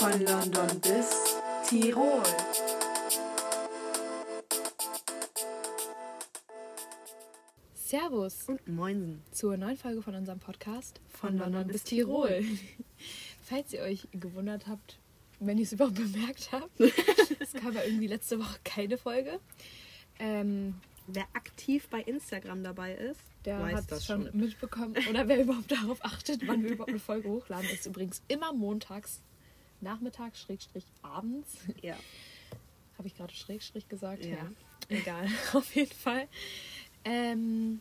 Von London bis Tirol. Servus Und Moinsen. zur neuen Folge von unserem Podcast von, London bis Tirol. Falls ihr euch gewundert habt, wenn ihr es überhaupt bemerkt habt, es kam ja irgendwie letzte Woche keine Folge. Ähm, Wer aktiv bei Instagram dabei ist, der weiß hat das es schon, schon. mitbekommen. Oder wer überhaupt darauf achtet, wann wir überhaupt eine Folge hochladen, ist übrigens immer montags, nachmittags, Schrägstrich abends. Ja. Habe ich gerade Schrägstrich gesagt? Ja. Egal, auf jeden Fall. Ähm,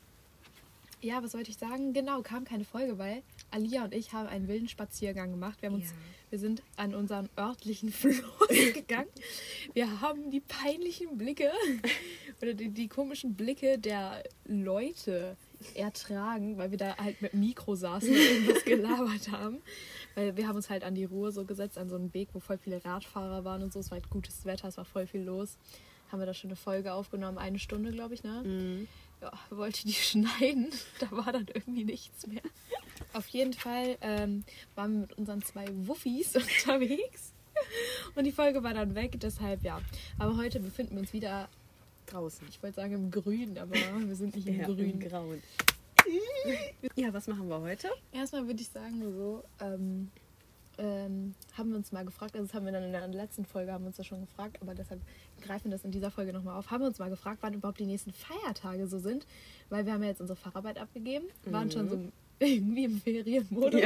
ja, was wollte ich sagen? Genau, kam keine Folge, weil Alia und ich haben einen wilden Spaziergang gemacht. Wir, haben uns, Ja. wir sind an unseren örtlichen Fluss gegangen. Wir haben die peinlichen Blicke oder die, die komischen Blicke der Leute ertragen, weil wir da halt mit Mikro saßen und irgendwas gelabert haben. Weil wir haben uns halt an die Ruhe so gesetzt, an so einen Weg, wo voll viele Radfahrer waren und so. Es war halt gutes Wetter, es war voll viel los. Haben wir da schon eine Folge aufgenommen, eine Stunde, glaube ich, ne? Mhm. Ja, wollte die schneiden. Da war dann irgendwie nichts mehr. Auf jeden Fall ähm, waren wir mit unseren zwei Wuffis unterwegs. Und die Folge war dann weg, deshalb ja. Aber heute befinden wir uns wieder, Draußen. ich wollte sagen im Grün, aber wir sind nicht im Ja, Grün. im Grauen. Ja, was machen wir heute? Erstmal würde ich sagen, so, ähm, ähm, haben wir uns mal gefragt, also das haben wir dann in der letzten Folge, haben wir uns das schon gefragt, aber deshalb greifen das in dieser Folge nochmal auf. Haben wir uns mal gefragt, wann überhaupt die nächsten Feiertage so sind, weil wir haben ja jetzt unsere Facharbeit abgegeben, waren schon so irgendwie im Ferienmodus.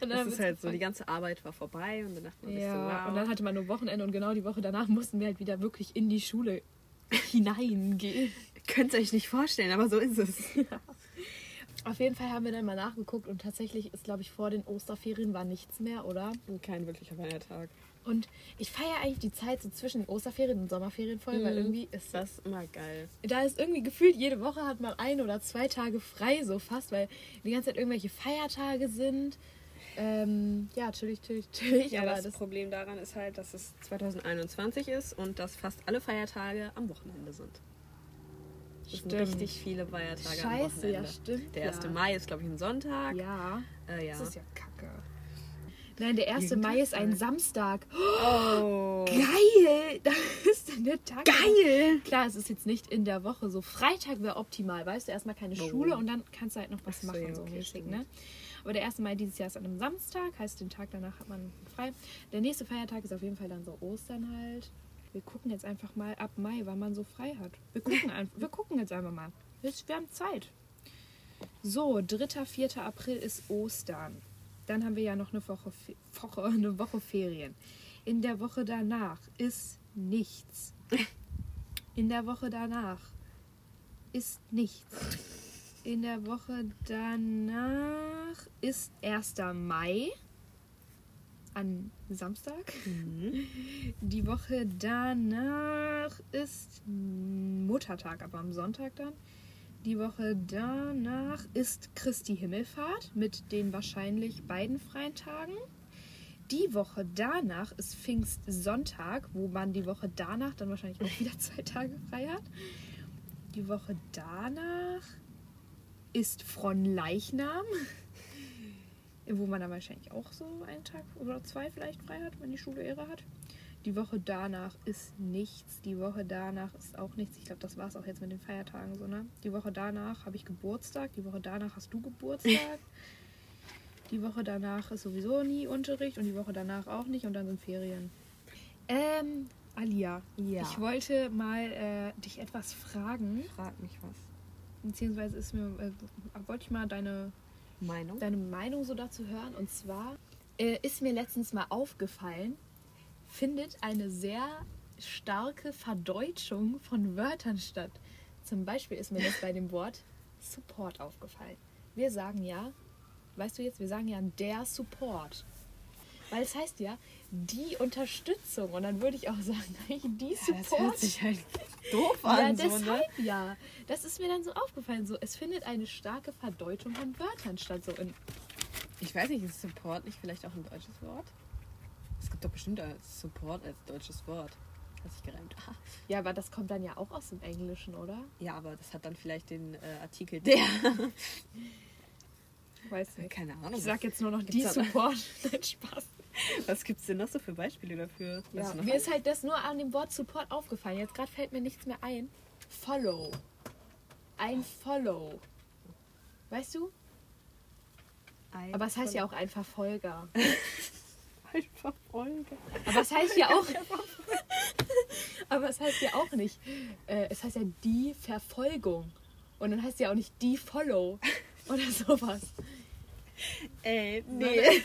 Und dann Das ist halt so, die ganze Arbeit war vorbei und dann dachte man Ja, so, wow. und dann hatte man nur Wochenende und genau die Woche danach mussten wir halt wieder wirklich in die Schule hineingehen. Könnt ihr euch nicht vorstellen, aber so ist es. Auf jeden Fall haben wir dann mal nachgeguckt und tatsächlich ist, glaube ich, vor den Osterferien war nichts mehr, oder? Kein wirklicher Feiertag. Und ich feiere eigentlich die Zeit so zwischen den Osterferien und Sommerferien voll, weil Mhm. irgendwie ist Das immer geil. da ist irgendwie gefühlt jede Woche hat man ein oder zwei Tage frei so fast, weil die ganze Zeit irgendwelche Feiertage sind. Ähm, ja, natürlich, natürlich, natürlich, Ja, aber das, das, Problem daran ist halt, dass es 2021 ist und dass fast alle Feiertage am Wochenende sind. Es sind Stimmt. richtig viele Feiertage am Scheiße, Wochenende. ja, stimmt. Der 1. ja. Mai ist, glaube ich, ein Sonntag. Ja, Äh, ja. das ist ja kacke. Nein, der 1. Irgendwas Mai ist ein. Samstag. Oh. Geil! Das ist dann der Tag. Geil! Klar, es ist jetzt nicht in der Woche so. Freitag wäre optimal, weißt du, erstmal keine Oh. Schule und dann kannst du halt noch was so, machen, ja, so okay, mäßig, ne? Aber der 1. Mai dieses Jahr ist an einem Samstag, heißt den Tag danach hat man frei. Der nächste Feiertag ist auf jeden Fall dann so Ostern halt. Wir gucken jetzt einfach mal ab Mai, wann man so frei hat. Wir gucken, ein, wir gucken jetzt einfach mal. Wir haben Zeit. So, 3. 4. April ist Ostern. Dann haben wir ja noch eine Woche, Woche, eine Woche Ferien. In der Woche danach ist nichts. In der Woche danach ist nichts. In der Woche danach ist 1. Mai an Samstag. Mhm. Die Woche danach ist Muttertag, aber am Sonntag dann. Die Woche danach ist Christi Himmelfahrt mit den wahrscheinlich beiden freien Tagen. Die Woche danach ist Pfingstsonntag, wo man die Woche danach dann wahrscheinlich auch wieder zwei Tage frei hat. Die Woche danach ist Fronleichnam, wo man dann wahrscheinlich auch so einen Tag oder zwei vielleicht frei hat, wenn die Schule Ehre hat. Die Woche danach ist nichts. Die Woche danach ist auch nichts. Ich glaube, das war es auch jetzt mit den Feiertagen so, ne? Die Woche danach habe ich Geburtstag. Die Woche danach hast du Geburtstag. die Woche danach ist sowieso nie Unterricht und die Woche danach auch nicht und dann sind Ferien. Ähm, Alia, Ja. ich wollte mal äh, dich etwas fragen, Frag mich was. beziehungsweise ist mir, äh, wollte ich mal deine Meinung? deine Meinung so dazu hören. Und zwar äh, ist mir letztens mal aufgefallen, findet eine sehr starke Verdeutschung von Wörtern statt. Zum Beispiel ist mir das bei dem Wort Support aufgefallen. Wir sagen ja, weißt du jetzt, wir sagen ja der Support. Weil es heißt ja die Unterstützung. Und dann würde ich auch sagen, die Ja, das Support. hört sich halt doof Ja, an. so, ne? deshalb ja. Das ist mir dann so aufgefallen. So, es findet eine starke Verdeutung von Wörtern statt. So in, Ich weiß nicht, ist Support nicht vielleicht auch ein deutsches Wort? Gibt doch bestimmt als Support als deutsches Wort. Hat sich gereimt. Ah. ja, aber das kommt dann ja auch aus dem Englischen, oder? Ja, aber das hat dann vielleicht den äh, Artikel der. Weiß nicht. Keine Ahnung. Ich sag jetzt nur noch die Support. Nein, Spaß. Was gibt's denn noch so für Beispiele dafür? Ja, mir ist halt das nur an dem Wort Support aufgefallen. Jetzt gerade fällt mir nichts mehr ein. Follow. Ein Follow. Weißt du? ein Aber es heißt ja auch ein Verfolger. einfach Folge. Aber es heißt ja auch. aber es heißt ja auch nicht. Äh, es heißt ja die Verfolgung. Und dann heißt ja auch nicht die Follow. Oder sowas. Ey, Nee.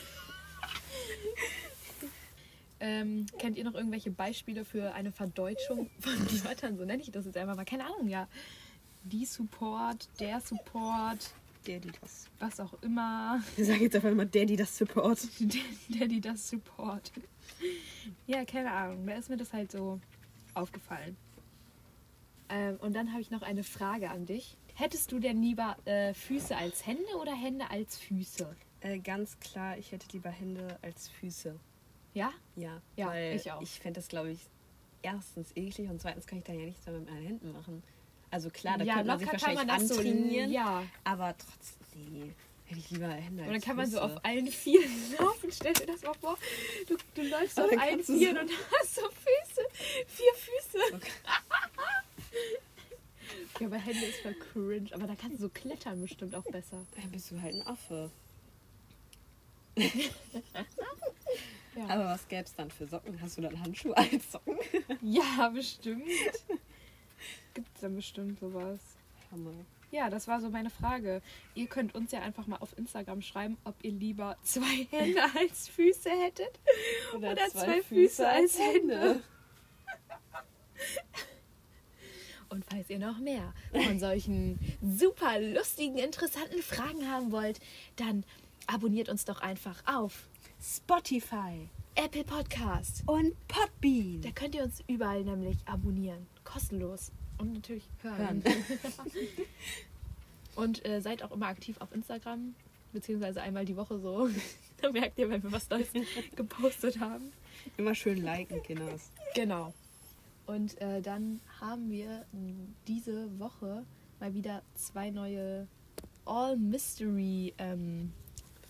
ähm, kennt ihr noch irgendwelche Beispiele für eine Verdeutschung von Wörtern? So nenne ich das jetzt einfach mal. Keine Ahnung, ja. Die Support, der Support, Die das. was auch immer. Wir sagen jetzt einfach mal die das Support. Die das Support. Ja, keine Ahnung. Da ist mir das halt so aufgefallen. Ähm, und dann habe ich noch eine Frage an dich. Hättest du denn lieber äh, Füße als Hände oder Hände als Füße? Äh, ganz klar, ich hätte lieber Hände als Füße. Ja? Ja, Ja, weil ich auch. Ich fände das, glaube ich, erstens eklig und zweitens kann ich dann ja nichts mehr mit meinen Händen machen. Also klar, da ja, könnte man sich wahrscheinlich man das so. antrainieren, Ja. aber trotzdem, nee, hätte ich lieber Hände Und dann kann man so auf allen Vieren laufen. Stell dir das mal vor. Du, du läufst Und auf allen Vieren so- und hast so Füße. Vier Füße. Okay. Ja, aber Hände ist voll cringe. Aber da kannst du so klettern bestimmt auch besser. Dann bist du halt ein Affe. Ja, Aber was gäbe es dann für Socken? Hast du dann Handschuhe als Socken? ja bestimmt. Gibt's dann bestimmt sowas. Hammer. Ja, das war so meine Frage. Ihr könnt uns ja einfach mal auf Instagram schreiben, ob ihr lieber zwei Hände als Füße hättet oder, zwei, Füße, als Hände. Und falls ihr noch mehr von solchen super lustigen, interessanten Fragen haben wollt, dann abonniert uns doch einfach auf Spotify Apple Podcast. und Podbean. Da könnt ihr uns überall nämlich abonnieren. Kostenlos. Und natürlich hören. Hören. Und äh, seid auch immer aktiv auf Instagram, beziehungsweise einmal die Woche so. da merkt ihr, wenn wir was Neues gepostet haben. Immer schön liken, Kinders. Genau. Und äh, dann haben wir diese Woche mal wieder zwei neue All-Mystery ähm,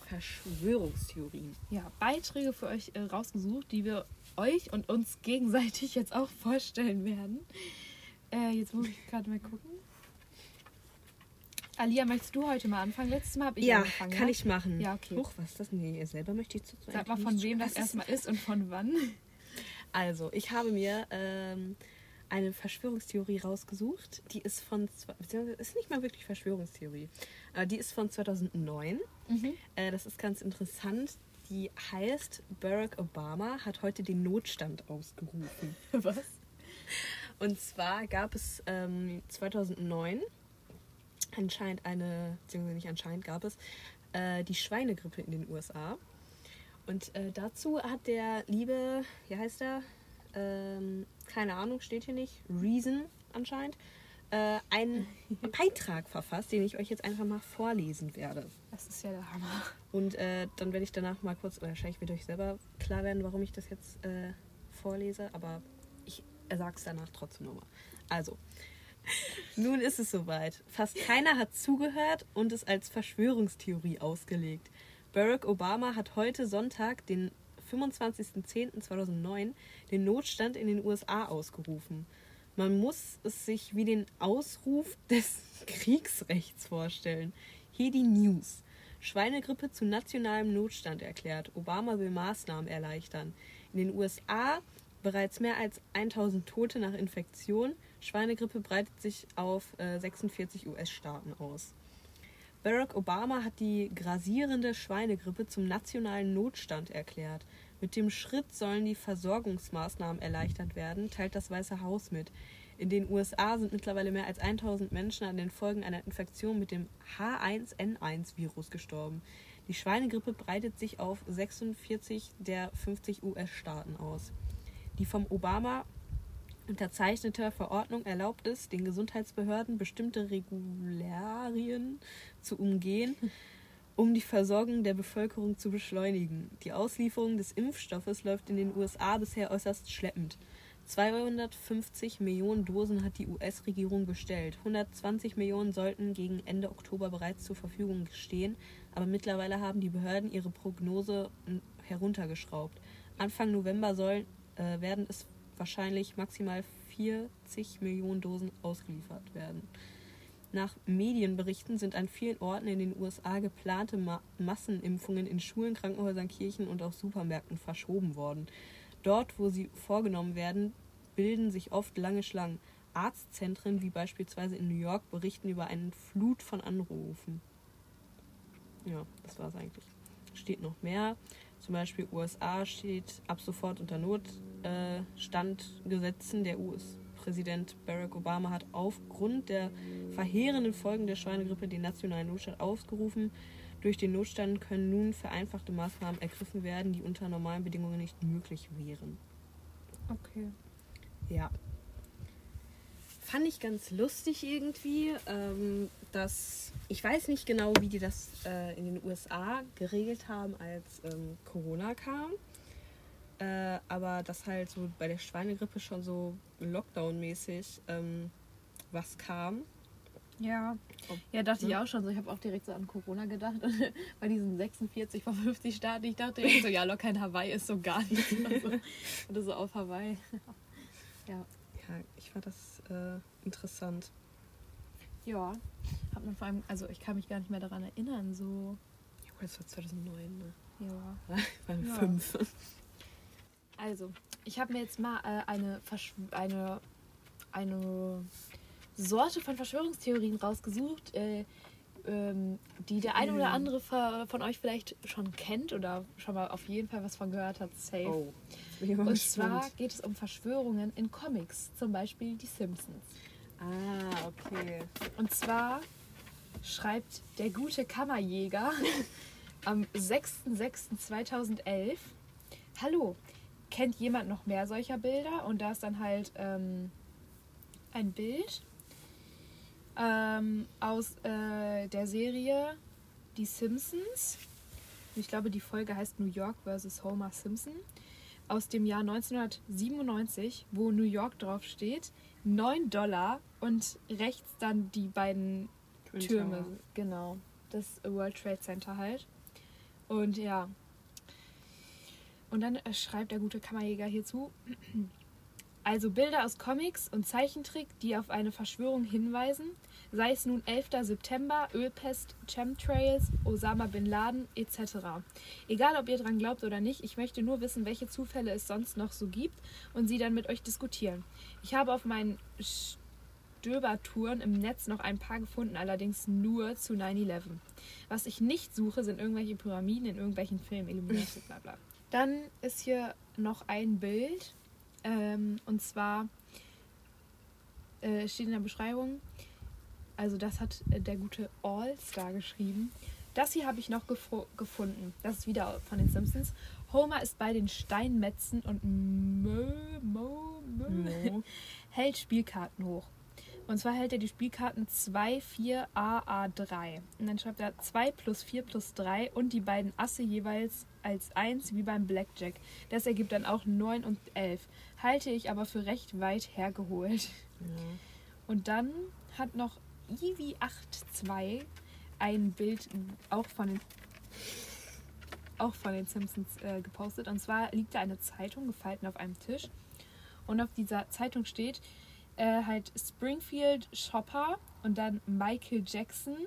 Verschwörungstheorien. ja, Beiträge für euch äh, rausgesucht, die wir euch und uns gegenseitig jetzt auch vorstellen werden. Äh, jetzt muss ich gerade mal gucken. Alia, möchtest du heute mal anfangen? Letztes Mal habe ich Ja, angefangen. kann ne? ich machen. Ja, okay. Huch, was ist das? Nee, selber möchte ich zu Sag mal, von wem das erstmal ist und von wann. Also, ich habe mir ähm, eine Verschwörungstheorie rausgesucht. Die ist von, beziehungsweise ist nicht mal wirklich Verschwörungstheorie, aber die ist von 2009. Äh, das ist ganz interessant. Die heißt, Barack Obama hat heute den Notstand ausgerufen. Was? Und zwar gab es ähm, 2009 anscheinend eine, beziehungsweise nicht anscheinend gab es, äh, die Schweinegrippe in den USA. Und äh, dazu hat der liebe, wie heißt er? Ähm, keine Ahnung, steht hier nicht. Reason anscheinend. Äh, einen Beitrag verfasst, den ich euch jetzt einfach mal vorlesen werde. Das ist ja der Hammer. Und äh, dann werde ich danach mal kurz, oder wahrscheinlich wird euch selber klar werden, warum ich das jetzt äh, vorlese, aber ich sage es danach trotzdem nochmal. Also, nun ist es soweit. Fast keiner hat zugehört und es als Verschwörungstheorie ausgelegt. Barack Obama hat heute Sonntag, den 25.10.2009, den Notstand in den USA ausgerufen. Man muss es sich wie den Ausruf des Kriegsrechts vorstellen. Hier die News. Schweinegrippe zu nationalem Notstand erklärt. Obama will Maßnahmen erleichtern. In den USA bereits mehr als 1000 Tote nach Infektion. Schweinegrippe breitet sich auf äh, 46 US-Staaten aus. Barack Obama hat die grasierende Schweinegrippe zum nationalen Notstand erklärt. Mit dem Schritt sollen die Versorgungsmaßnahmen erleichtert werden, teilt das Weiße Haus mit. In den USA sind mittlerweile mehr als 1000 Menschen an den Folgen einer Infektion mit dem H1N1-Virus gestorben. Die Schweinegrippe breitet sich auf 46 der 50 US-Staaten aus. Die vom Obama unterzeichnete Verordnung erlaubt es, den Gesundheitsbehörden bestimmte Regularien zu umgehen, um die Versorgung der Bevölkerung zu beschleunigen. Die Auslieferung des Impfstoffes läuft in den USA bisher äußerst schleppend. 250 Millionen Dosen hat die US-Regierung bestellt. 120 Millionen sollten gegen Ende Oktober bereits zur Verfügung stehen, aber mittlerweile haben die Behörden ihre Prognose heruntergeschraubt. Anfang November soll, äh, werden es wahrscheinlich maximal 40 Millionen Dosen ausgeliefert werden. Nach Medienberichten sind an vielen Orten in den USA geplante Ma Massenimpfungen in Schulen, Krankenhäusern, Kirchen und auch Supermärkten verschoben worden. Dort, wo sie vorgenommen werden, bilden sich oft lange Schlangen. Arztzentren wie beispielsweise in New York berichten über eine Flut von Anrufen. Ja, das war es eigentlich. Steht noch mehr. Zum Beispiel USA steht ab sofort unter Notstandgesetzen. Der US-Präsident Barack Obama hat aufgrund der verheerenden Folgen der Schweinegrippe den nationalen Notstand ausgerufen. Durch den Notstand können nun vereinfachte Maßnahmen ergriffen werden, die unter normalen Bedingungen nicht möglich wären. Okay. Ja. Fand ich ganz lustig irgendwie, ähm, dass ich weiß nicht genau, wie die das äh, in den USA geregelt haben, als ähm, Corona kam. Äh, aber dass halt so bei der Schweinegrippe schon so Lockdown-mäßig ähm, was kam. Ja. Ja, dachte ich auch schon so. Ich habe auch direkt so an Corona gedacht. Bei diesen 46 von 50 Staaten. Ich dachte direkt so, ja, locker in Hawaii ist so gar nichts. Oder so, oder so auf Hawaii. Ja. Ja, ich fand das äh, interessant. Ja. Hat man vor allem, also ich kann mich gar nicht mehr daran erinnern, so. Ja, das war 2009, ne? Ja. Beim Ja. fünf. Also, ich habe mir jetzt mal äh, eine, eine, eine Sorte von Verschwörungstheorien rausgesucht, äh, ähm, die der eine oder andere ver- von euch vielleicht schon kennt oder schon mal auf jeden Fall was von gehört hat. Safe. Oh. Und zwar geht es um Verschwörungen in Comics, zum Beispiel die Simpsons. Ah, okay. Und zwar schreibt der gute Kammerjäger am 6.6.2011, Hallo, kennt jemand noch mehr solcher Bilder? Und da ist dann halt ähm, ein Bild ähm, aus äh, der Serie Die Simpsons. Ich glaube, die Folge heißt New York vs. Homer Simpson. Aus dem Jahr 1997, wo New York drauf steht. 9 Dollar und rechts dann die beiden Twin Türme. Tower. Genau. Das World Trade Center halt. Und ja. Und dann äh, schreibt der gute Kammerjäger hierzu. Also Bilder aus Comics und Zeichentrick, die auf eine Verschwörung hinweisen, sei es nun 11. September, Ölpest, Chemtrails, Osama Bin Laden etc. Egal, ob ihr dran glaubt oder nicht, ich möchte nur wissen, welche Zufälle es sonst noch so gibt und sie dann mit euch diskutieren. Ich habe auf meinen Stöbertouren im Netz noch ein paar gefunden, allerdings nur zu 9-11. Was ich nicht suche, sind irgendwelche Pyramiden in irgendwelchen Filmen, Illuminati, bla bla. Dann ist hier noch ein Bild, ähm, und zwar äh, steht in der Beschreibung, also das hat äh, der gute All-Star geschrieben. Das hier habe ich noch gefunden. Das ist wieder von den Simpsons. Homer ist bei den Steinmetzen und Mo, Mo, Mo. hält Spielkarten hoch. Und zwar hält er die Spielkarten 2, 4, A, A, 3. Und dann schreibt er 2 plus 4 plus 3 und die beiden Asse jeweils als 1 wie beim Blackjack. Das ergibt dann auch 9 und 11. Halte ich aber für recht weit hergeholt. Ja. Und dann hat noch Ivy82 ein Bild auch von den, auch von den Simpsons äh, gepostet. Und zwar liegt da eine Zeitung gefalten auf einem Tisch. Und auf dieser Zeitung steht äh, halt Springfield Shopper und dann Michael Jackson.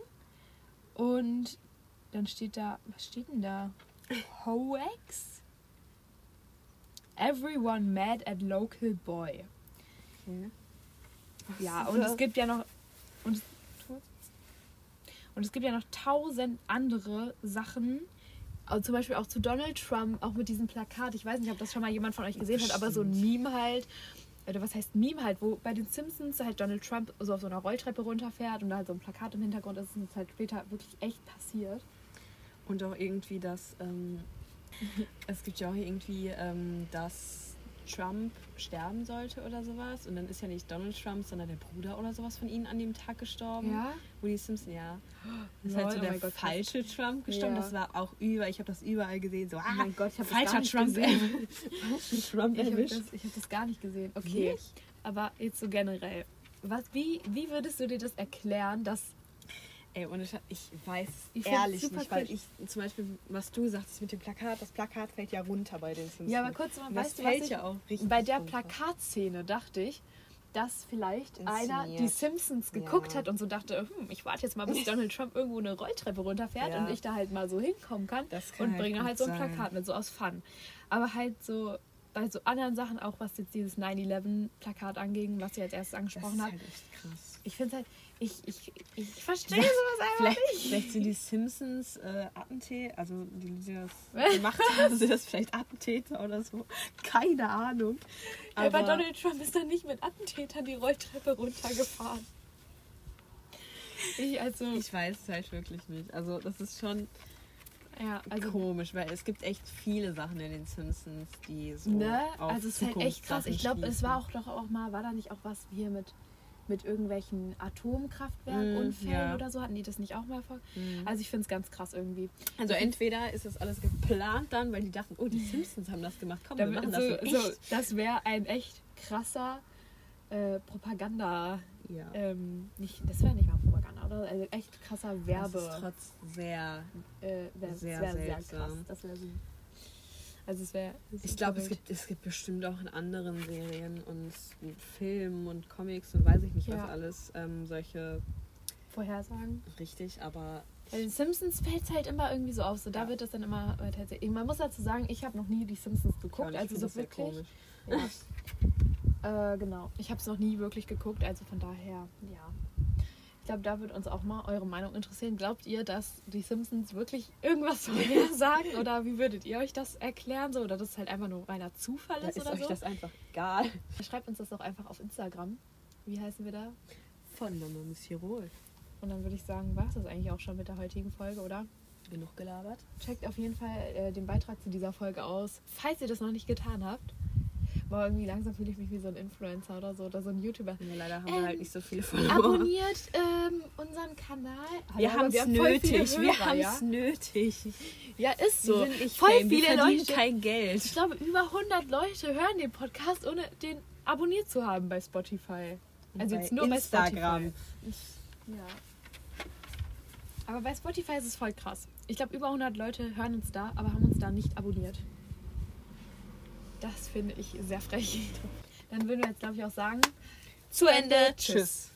Und dann steht da, was steht denn da? Hoax? Everyone mad at local boy. Okay. Ja, und es gibt ja noch. Und es, und es gibt ja noch tausend andere Sachen. Also zum Beispiel auch zu Donald Trump, auch mit diesem Plakat. Ich weiß nicht, ob das schon mal jemand von euch gesehen hat, aber so ein Meme halt. Oder was heißt Meme halt, wo bei den Simpsons halt Donald Trump so auf so einer Rolltreppe runterfährt und da halt so ein Plakat im Hintergrund ist. Das ist halt später wirklich echt passiert. Und auch irgendwie, dass ähm, es gibt ja auch irgendwie, ähm, dass Trump sterben sollte oder sowas. Und dann ist ja nicht Donald Trump, sondern der Bruder oder sowas von ihnen an dem Tag gestorben. Ja? Wo die Simpsons, ja. Das ist halt so oh der Gott, falsche Trump gestorben. Ja. Das war auch über, ich habe das überall gesehen. So, ah, Oh mein Gott, ich habe das falscher gar nicht Trump, gesehen. falscher Trump Ich habe das, ich hab das gar nicht gesehen. Okay. Nicht? Aber jetzt so generell. Was, wie, wie würdest du dir das erklären, dass Ey, und ich, ich weiß Ich ehrlich nicht, weil ich zum Beispiel, was du sagtest mit dem Plakat, das Plakat fällt ja runter bei den Simpsons. Ja, aber kurz mal, das weißt du, was ich, ja auch richtig bei der runter. Plakatszene dachte ich, dass vielleicht Inszeniert. einer die Simpsons geguckt Ja. hat und so dachte, hm, ich warte jetzt mal, bis Donald Trump irgendwo eine Rolltreppe runterfährt Ja. und ich da halt mal so hinkommen kann Das kann und halt bringe halt so ein sein. Plakat mit, so aus Fun. Aber halt so bei so anderen Sachen, auch was jetzt dieses 9-11-Plakat anging, was ihr als erstes Das angesprochen ist habt, halt echt krass. ich finde halt, ich, ich, ich verstehe sowas einfach Vielleicht, nicht. vielleicht sind die Simpsons äh, Attentäter, also die, die das gemacht haben, sind das vielleicht Attentäter oder so. Keine Ahnung. Aber Aber Donald Trump ist dann nicht mit Attentätern die Rolltreppe runtergefahren. Ich also, ich weiß es halt wirklich nicht. Also das ist schon ja, also komisch, weil es gibt echt viele Sachen in den Simpsons, die so Ne? auf Also es ist halt echt krass. Ich glaube, es war auch doch auch mal, war da nicht auch was hier mit, mit irgendwelchen Atomkraftwerkunfällen Mm, ja. oder so? Hatten die das nicht auch mal vor? Mhm. Also ich finde es ganz krass irgendwie. Also entweder ist das alles geplant dann, weil die dachten, oh, die Simpsons haben das gemacht. Komm, wir Da, machen so, das echt. so, das wäre ein echt krasser äh, Propaganda. ja. Ähm, nicht, das wäre nicht mal Propaganda, oder? Also echt krasser das Werbe. ist trotz sehr. äh, wär, sehr das wäre sehr seltsam. krass. Das wäre so. Also es wäre. Ich glaube, es gibt, es gibt bestimmt auch in anderen Serien und Filmen und Comics und weiß ich nicht Ja. was alles ähm, solche Vorhersagen. richtig, aber Bei den Simpsons fällt es halt immer irgendwie so auf. So, da Ja. wird das dann immer erzählt. Man muss dazu sagen, ich habe noch nie die Simpsons geguckt. ich Also so wirklich. komisch. Ja. äh, genau. Ich habe es noch nie wirklich geguckt. Also von daher, ja. Ich glaube, da wird uns auch mal eure Meinung interessieren. Glaubt ihr, dass die Simpsons wirklich irgendwas vorhersagen? oder wie würdet ihr euch das erklären? So, oder dass es halt einfach nur reiner Zufall Da ist, ist oder euch so? das einfach egal. Schreibt uns das doch einfach auf Instagram. Wie heißen wir da? Von Miss Tirol. Und dann würde ich sagen, war es das eigentlich auch schon mit der heutigen Folge, oder? Genug gelabert. Checkt auf jeden Fall äh, den Beitrag zu dieser Folge aus, falls ihr das noch nicht getan habt. Boah, irgendwie langsam fühle ich mich wie so ein Influencer oder so oder so ein YouTuber. Ja, leider haben Ähm, wir halt nicht so viele Follower. Abonniert ähm, unseren Kanal. Wir haben es nötig. Wir Hörer, haben ja? es nötig. Ja, ist so. Wir sind nicht voll Fame. Wir viele Leute. kein Geld. Ich glaube, über 100 Leute hören den Podcast, ohne den abonniert zu haben bei Spotify. Also Bei jetzt nur Instagram. bei Spotify. Ja. Aber bei Spotify ist es voll krass. Ich glaube, über 100 Leute hören uns da, aber haben uns da nicht abonniert. Das finde ich sehr frech. Dann würden wir jetzt, glaube ich, auch sagen, Zu Ende. Tschüss.